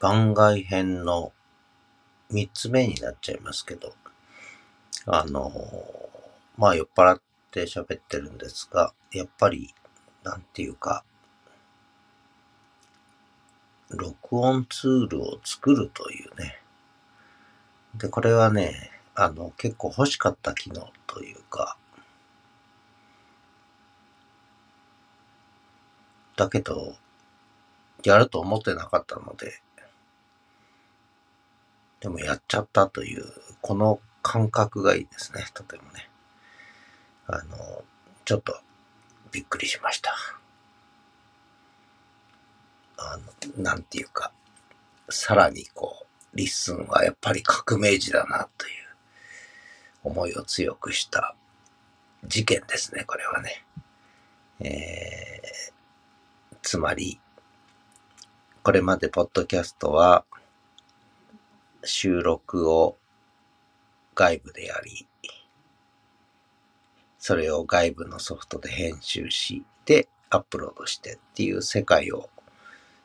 番外編の三つ目になっちゃいますけど、あの、まあ酔っ払って喋ってるんですが、やっぱり、なんていうか、録音ツールを作るというね。で、これはね、あの、結構欲しかった機能というか、だけど、やると思ってなかったので、でもやっちゃったという、この感覚がいいですね、とてもね。あの、ちょっとびっくりしました。あの、なんていうか、さらにこう、 LISTEN はやっぱり革命児だなという思いを強くした事件ですね、これはね。えー、つまり、これまでポッドキャストは収録を外部でやり、それを外部のソフトで編集し、で、アップロードしてっていう世界を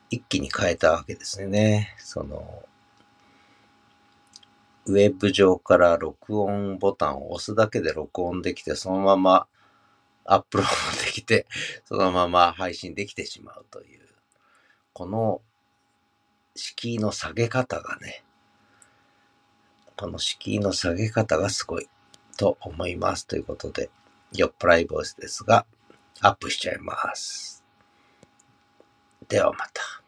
一気に変えたわけですね。その、ウェブ上から録音ボタンを押すだけで録音できて、そのままアップロードできて、そのまま配信できてしまうという、この敷居の下げ方がね、この敷居の下げ方がすごいと思います。ということで、酔っ払いボイスですが、アップしちゃいます。ではまた。